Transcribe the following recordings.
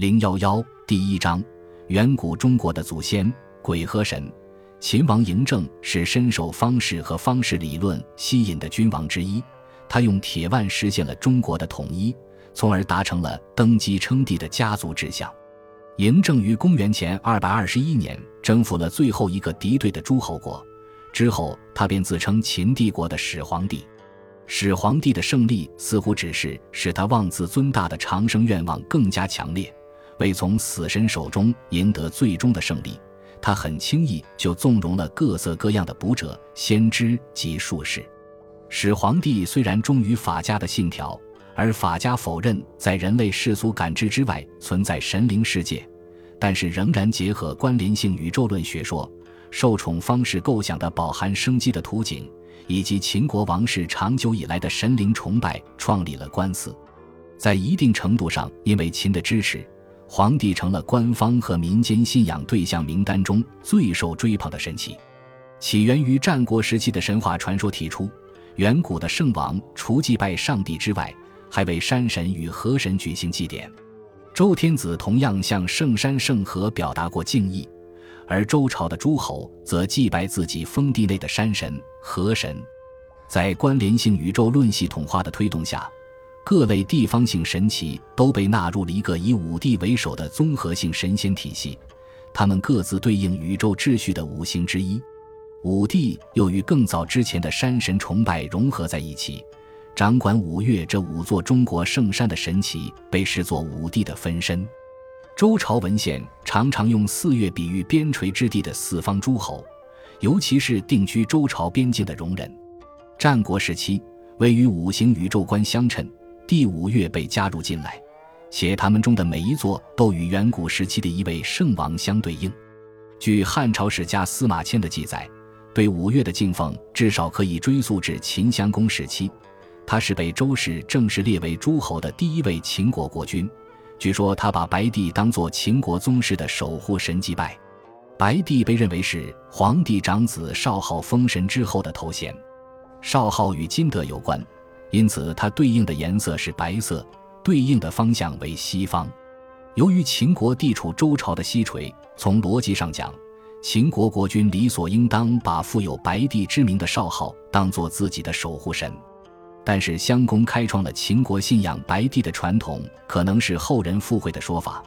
零幺幺第一章：远古中国的祖先鬼和神。秦王嬴政是深受方士和方士理论吸引的君王之一，他用铁腕实现了中国的统一，从而达成了登基称帝的家族志向。嬴政于公元前二百二十一年征服了最后一个敌对的诸侯国，之后他便自称秦帝国的始皇帝。始皇帝的胜利似乎只是使他妄自尊大的长生愿望更加强烈。为从死神手中赢得最终的胜利，他很轻易就纵容了各色各样的捕者、先知及术士。始皇帝虽然忠于法家的信条，而法家否认在人类世俗感知之外存在神灵世界，但是仍然结合关联性宇宙论学说，受宠方式构想的饱含生机的图景，以及秦国王室长久以来的神灵崇拜，创立了官司。在一定程度上，因为秦的支持。皇帝成了官方和民间信仰对象名单中最受追捧的神祇。起源于战国时期的神话传说提出，远古的圣王除祭拜上帝之外，还为山神与河神举行祭典。周天子同样向圣山圣河表达过敬意，而周朝的诸侯则祭拜自己封地内的山神、河神。在关联性宇宙论系统化的推动下。各类地方性神奇都被纳入了一个以五帝为首的综合性神仙体系，他们各自对应宇宙秩序的五行之一。五帝又与更早之前的山神崇拜融合在一起，掌管五岳这五座中国圣山的神奇被视作五帝的分身。周朝文献常常用四岳比喻边陲之地的四方诸侯，尤其是定居周朝边境的戎人。战国时期，位于五行宇宙观相称。第五岳被加入进来，且他们中的每一座都与远古时期的一位圣王相对应。据汉朝史家司马迁的记载，对五岳的敬奉至少可以追溯至秦襄公时期。他是被周氏正式列为诸侯的第一位秦国国君。据说他把白帝当作秦国宗室的守护神祭拜。白帝被认为是皇帝长子少昊封神之后的头衔。少昊与金德有关。因此，它对应的颜色是白色，对应的方向为西方。由于秦国地处周朝的西陲，从逻辑上讲，秦国国君理所应当把富有白帝之名的少昊当做自己的守护神。但是，襄公开创了秦国信仰白帝的传统，可能是后人附会的说法。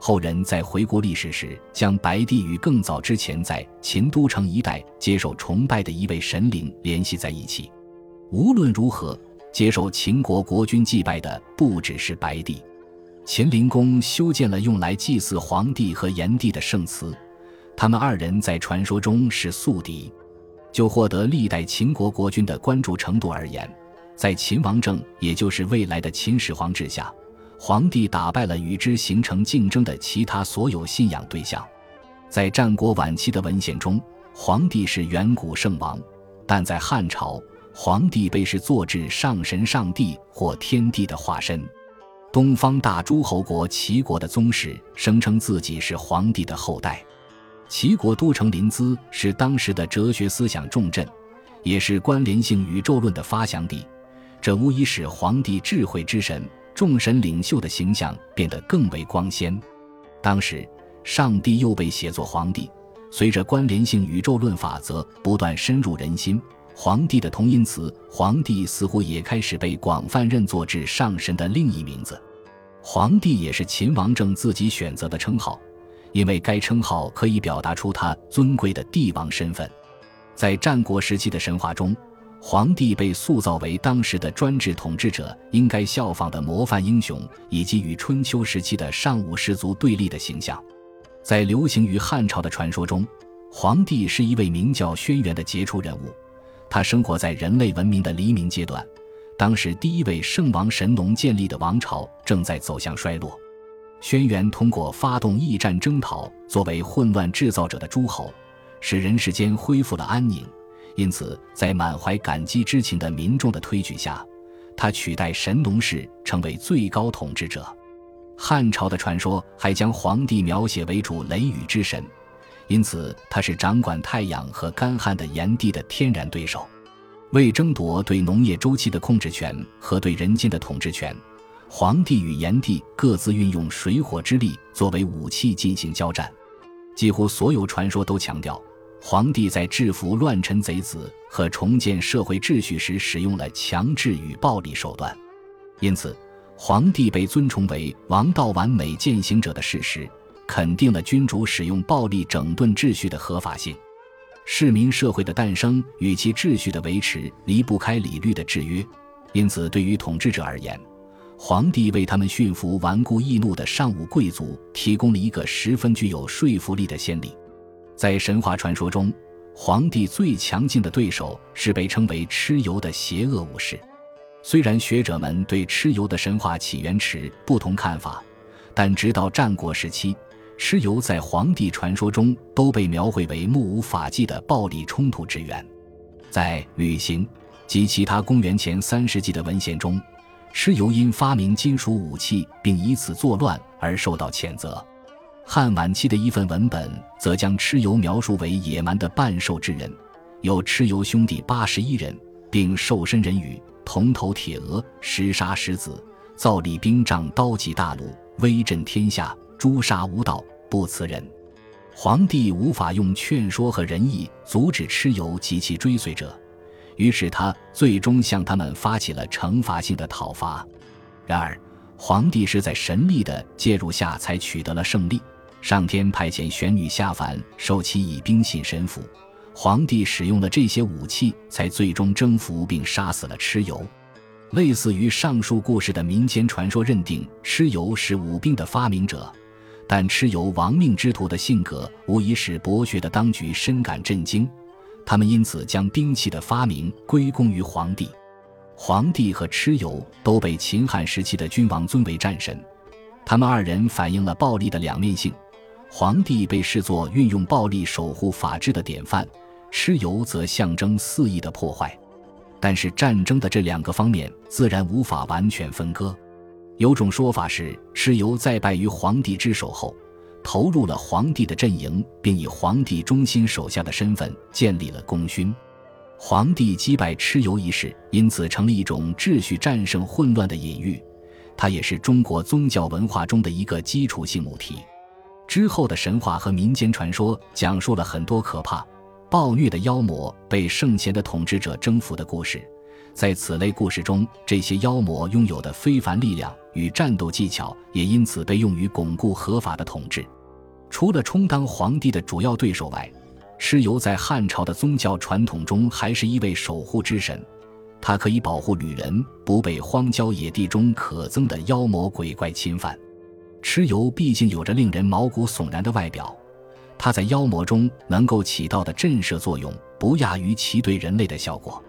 后人在回顾历史时，将白帝与更早之前在秦都城一带接受崇拜的一位神灵联系在一起。无论如何。接受秦国国君祭拜的不只是白帝，秦灵公修建了用来祭祀黄帝和炎帝的圣祠，他们二人在传说中是宿敌。就获得历代秦国国君的关注程度而言，在秦王政，也就是未来的秦始皇治下，黄帝打败了与之形成竞争的其他所有信仰对象。在战国晚期的文献中，黄帝是远古圣王，但在汉朝。皇帝被视作至上神、上帝或天地的化身。东方大诸侯国齐国的宗室声称自己是皇帝的后代。齐国都城临淄是当时的哲学思想重镇，也是关联性宇宙论的发祥地。这无疑使皇帝智慧之神、众神领袖的形象变得更为光鲜。当时，上帝又被写作皇帝。随着关联性宇宙论法则不断深入人心。皇帝的同音词“皇帝”似乎也开始被广泛认作至上神的另一名字。皇帝也是秦王政自己选择的称号，因为该称号可以表达出他尊贵的帝王身份。在战国时期的神话中，皇帝被塑造为当时的专制统治者应该效仿的模范英雄，以及与春秋时期的上武士族对立的形象。在流行于汉朝的传说中，皇帝是一位名叫轩辕的杰出人物。他生活在人类文明的黎明阶段，当时第一位圣王神农建立的王朝正在走向衰落。轩辕通过发动驿战征讨作为混乱制造者的诸侯，使人世间恢复了安宁。因此，在满怀感激之情的民众的推举下，他取代神农氏成为最高统治者。汉朝的传说还将皇帝描写为主雷雨之神。因此，他是掌管太阳和干旱的炎帝的天然对手。为争夺对农业周期的控制权和对人间的统治权，黄帝与炎帝各自运用水火之力作为武器进行交战。几乎所有传说都强调，黄帝在制服乱臣贼子和重建社会秩序时使用了强制与暴力手段。因此，黄帝被尊崇为王道完美践行者的事实，肯定了君主使用暴力整顿秩序的合法性。市民社会的诞生与其秩序的维持离不开礼律的制约，因此，对于统治者而言，皇帝为他们驯服顽固易怒的上武贵族提供了一个十分具有说服力的先例。在神话传说中，皇帝最强劲的对手是被称为蚩尤的邪恶武士。虽然学者们对蚩尤的神话起源持不同看法，但直到战国时期。蚩尤在黄帝传说中都被描绘为目无法纪的暴力冲突之源，在《旅行》及其他公元前三世纪的文献中，蚩尤因发明金属武器并以此作乱而受到谴责。汉晚期的一份文本则将蚩尤描述为野蛮的半兽之人，有蚩尤兄弟八十一人，并兽身人羽，铜头铁额，石杀石子，造立兵仗，刀戟大弩，威震天下。诛杀无道，不辞人。皇帝无法用劝说和仁义阻止蚩尤及其追随者，于是他最终向他们发起了惩罚性的讨伐。然而，皇帝是在神力的介入下才取得了胜利。上天派遣玄女下凡，授其以兵信神符。皇帝使用了这些武器，才最终征服并杀死了蚩尤。类似于上述故事的民间传说，认定蚩尤是武兵的发明者。但蚩尤亡命之徒的性格无疑使博学的当局深感震惊，他们因此将兵器的发明归功于皇帝。皇帝和蚩尤都被秦汉时期的君王尊为战神，他们二人反映了暴力的两面性。皇帝被视作运用暴力守护法治的典范，蚩尤则象征肆意的破坏。但是战争的这两个方面自然无法完全分割。有种说法是，蚩尤在败于皇帝之手后，投入了皇帝的阵营，并以皇帝忠心手下的身份建立了功勋。皇帝击败蚩尤一事，因此成了一种秩序战胜混乱的隐喻。它也是中国宗教文化中的一个基础性母题。之后的神话和民间传说讲述了很多可怕、暴虐的妖魔被圣贤的统治者征服的故事。在此类故事中，这些妖魔拥有的非凡力量与战斗技巧，也因此被用于巩固合法的统治。除了充当皇帝的主要对手外，蚩尤在汉朝的宗教传统中还是一位守护之神，他可以保护旅人不被荒郊野地中可憎的妖魔鬼怪侵犯。蚩尤毕竟有着令人毛骨悚然的外表，他在妖魔中能够起到的震慑作用，不亚于其对人类的效果。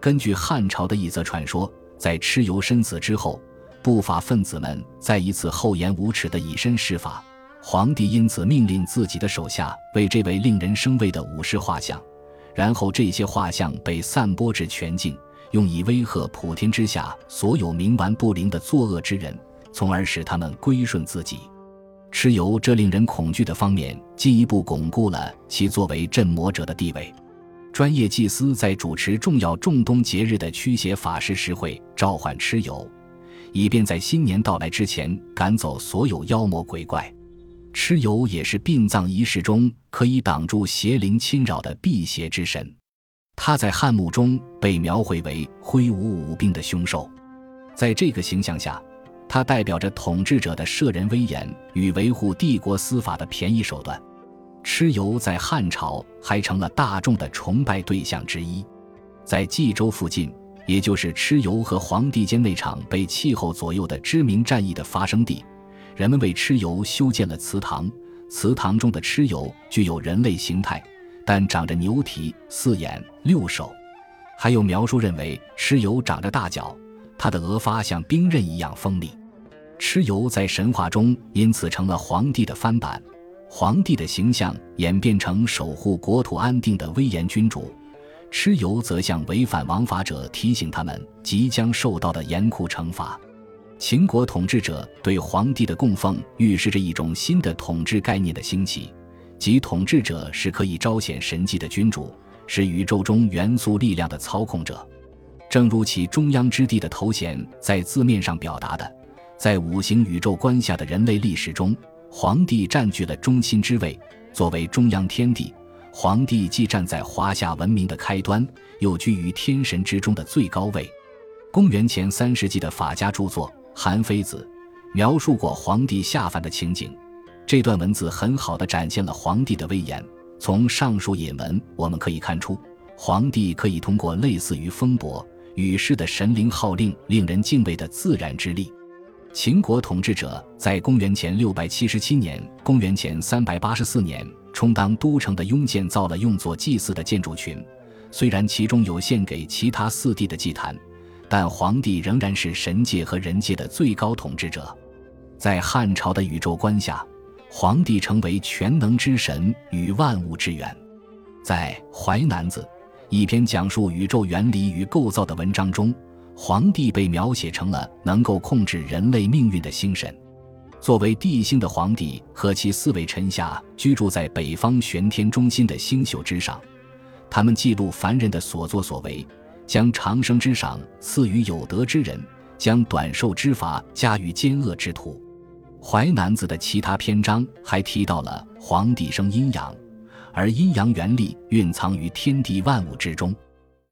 根据汉朝的一则传说，在蚩尤身死之后，不法分子们再一次厚颜无耻地以身试法。皇帝因此命令自己的手下为这位令人生畏的武士画像，然后这些画像被散播至全境，用以威吓普天之下所有冥顽不灵的作恶之人，从而使他们归顺自己。蚩尤这令人恐惧的方面，进一步巩固了其作为镇魔者的地位。专业祭司在主持重要仲冬节日的驱邪法事时，会召唤蚩尤，以便在新年到来之前赶走所有妖魔鬼怪。蚩尤也是殡葬仪式中可以挡住邪灵侵扰的辟邪之神。他在汉墓中被描绘为挥舞武兵的凶兽，在这个形象下，他代表着统治者的摄人威严与维护帝国司法的便宜手段。蚩尤在汉朝还成了大众的崇拜对象之一，在冀州附近，也就是蚩尤和黄帝间那场被气候左右的知名战役的发生地，人们为蚩尤修建了祠堂。祠堂中的蚩尤具有人类形态，但长着牛蹄、四眼、六手，还有描述认为蚩尤长着大脚，他的额发像兵刃一样锋利。蚩尤在神话中因此成了皇帝的翻版。皇帝的形象演变成守护国土安定的威严君主，蚩尤则向违反王法者提醒他们即将受到的严酷惩罚。秦国统治者对皇帝的供奉预示着一种新的统治概念的兴起，即统治者是可以彰显神迹的君主，是宇宙中元素力量的操控者。正如其中央之地的头衔在字面上表达的，在五行宇宙观下的人类历史中，皇帝占据了中心之位。作为中央天帝，皇帝既站在华夏文明的开端，又居于天神之中的最高位。公元前三世纪的法家著作《韩非子》描述过皇帝下凡的情景，这段文字很好的展现了皇帝的威严。从上述引文，我们可以看出，皇帝可以通过类似于风伯、雨师的神灵号令，令人敬畏的自然之力。秦国统治者在公元前六百七十七年、公元前三百八十四年充当都城的雍建造了用作祭祀的建筑群，虽然其中有献给其他四帝的祭坛，但皇帝仍然是神界和人界的最高统治者。在汉朝的宇宙观下。皇帝成为全能之神与万物之源，在《淮南子》一篇讲述宇宙原理与构造的文章中，皇帝被描写成了能够控制人类命运的星神。作为帝星的皇帝和其四位臣下居住在北方玄天中心的星宿之上，他们记录凡人的所作所为，将长生之赏赐予有德之人，将短寿之罚加于奸恶之徒。《淮南子》的其他篇章还提到了皇帝生阴阳，而阴阳原力蕴藏于天地万物之中。